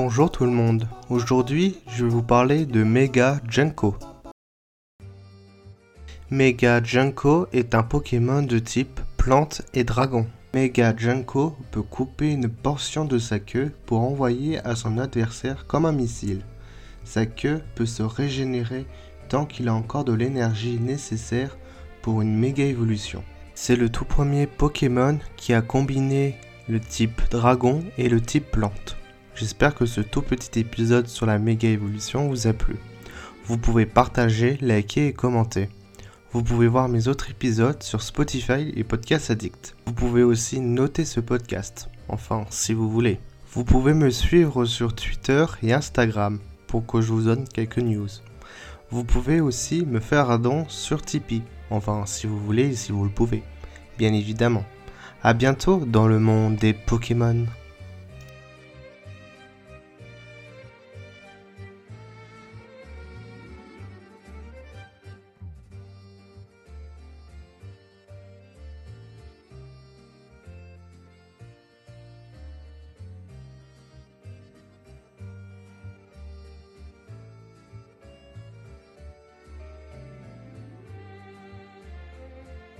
Bonjour tout le monde, aujourd'hui je vais vous parler de Mega Junko. Mega Junko est un Pokémon de type plante et dragon. Mega Junko peut couper une portion de sa queue pour envoyer à son adversaire comme un missile. Sa queue peut se régénérer tant qu'il a encore de l'énergie nécessaire pour une méga évolution. C'est le tout premier Pokémon qui a combiné le type dragon et le type plante. J'espère que ce tout petit épisode sur la méga évolution vous a plu. Vous pouvez partager, liker et commenter. Vous pouvez voir mes autres épisodes sur Spotify et Podcast Addict. Vous pouvez aussi noter ce podcast, enfin si vous voulez. Vous pouvez me suivre sur Twitter et Instagram pour que je vous donne quelques news. Vous pouvez aussi me faire un don sur Tipeee, enfin si vous voulez et si vous le pouvez, bien évidemment. A bientôt dans le monde des Pokémon.